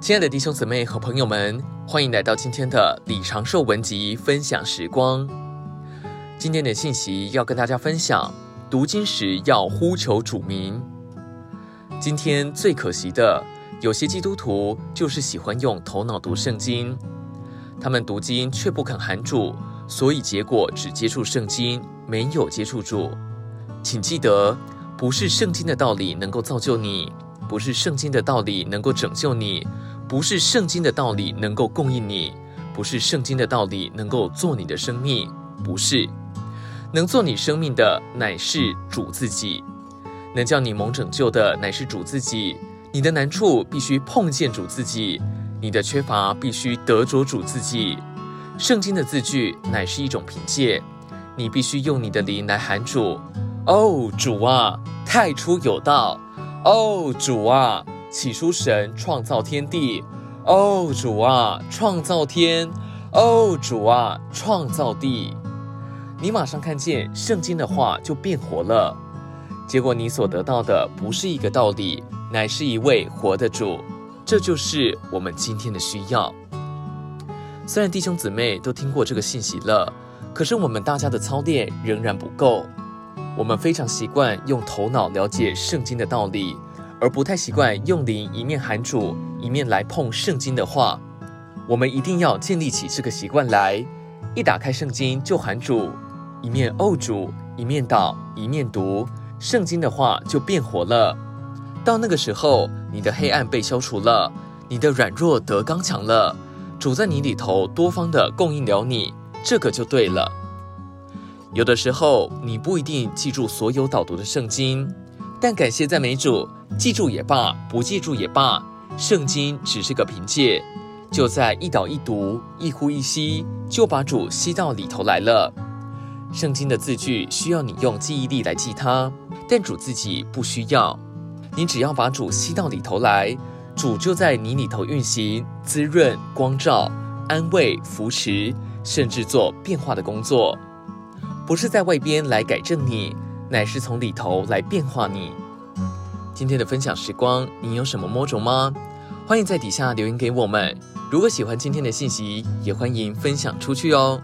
亲爱的弟兄姊妹和朋友们，欢迎来到今天的李长寿文集分享时光。今天的信息要跟大家分享，读经时要呼求主名。今天最可惜的，有些基督徒就是喜欢用头脑读圣经，他们读经却不肯喊主，所以结果只接触圣经，没有接触主。请记得，不是圣经的道理能够造就你。不是圣经的道理能够拯救你，不是圣经的道理能够供应你，不是圣经的道理能够做你的生命，不是，能做你生命的乃是主自己，能叫你蒙拯救的乃是主自己。你的难处必须碰见主自己，你的缺乏必须得着主自己。圣经的字句乃是一种凭借，你必须用你的灵来喊主。哦，主啊，太初有道。哦，主啊，起初神创造天地。哦，主啊，创造天。哦，主啊，创造地。你马上看见圣经的话就变活了。结果你所得到的不是一个道理，乃是一位活的主。这就是我们今天的需要。虽然弟兄姊妹都听过这个信息了，可是我们大家的操练仍然不够。我们非常习惯用头脑了解圣经的道理，而不太习惯用灵一面喊主，一面来碰圣经的话。我们一定要建立起这个习惯来，一打开圣经就喊主，一面哦主，一面祷，一面读圣经的话就变活了。到那个时候，你的黑暗被消除了，你的软弱得刚强了，主在你里头多方的供应了你，这个就对了。有的时候，你不一定记住所有导读的圣经，但感谢赞美主，记住也罢，不记住也罢，圣经只是个凭借，就在一祷一读、一呼一吸，就把主吸到里头来了。圣经的字句需要你用记忆力来记它，但主自己不需要，你只要把主吸到里头来，主就在你里头运行，滋润、光照、安慰、扶持，甚至做变化的工作。不是在外边来改正你，乃是从里头来变化你。今天的分享时光，你有什么摸着吗？欢迎在底下留言给我们。如果喜欢今天的信息，也欢迎分享出去哦。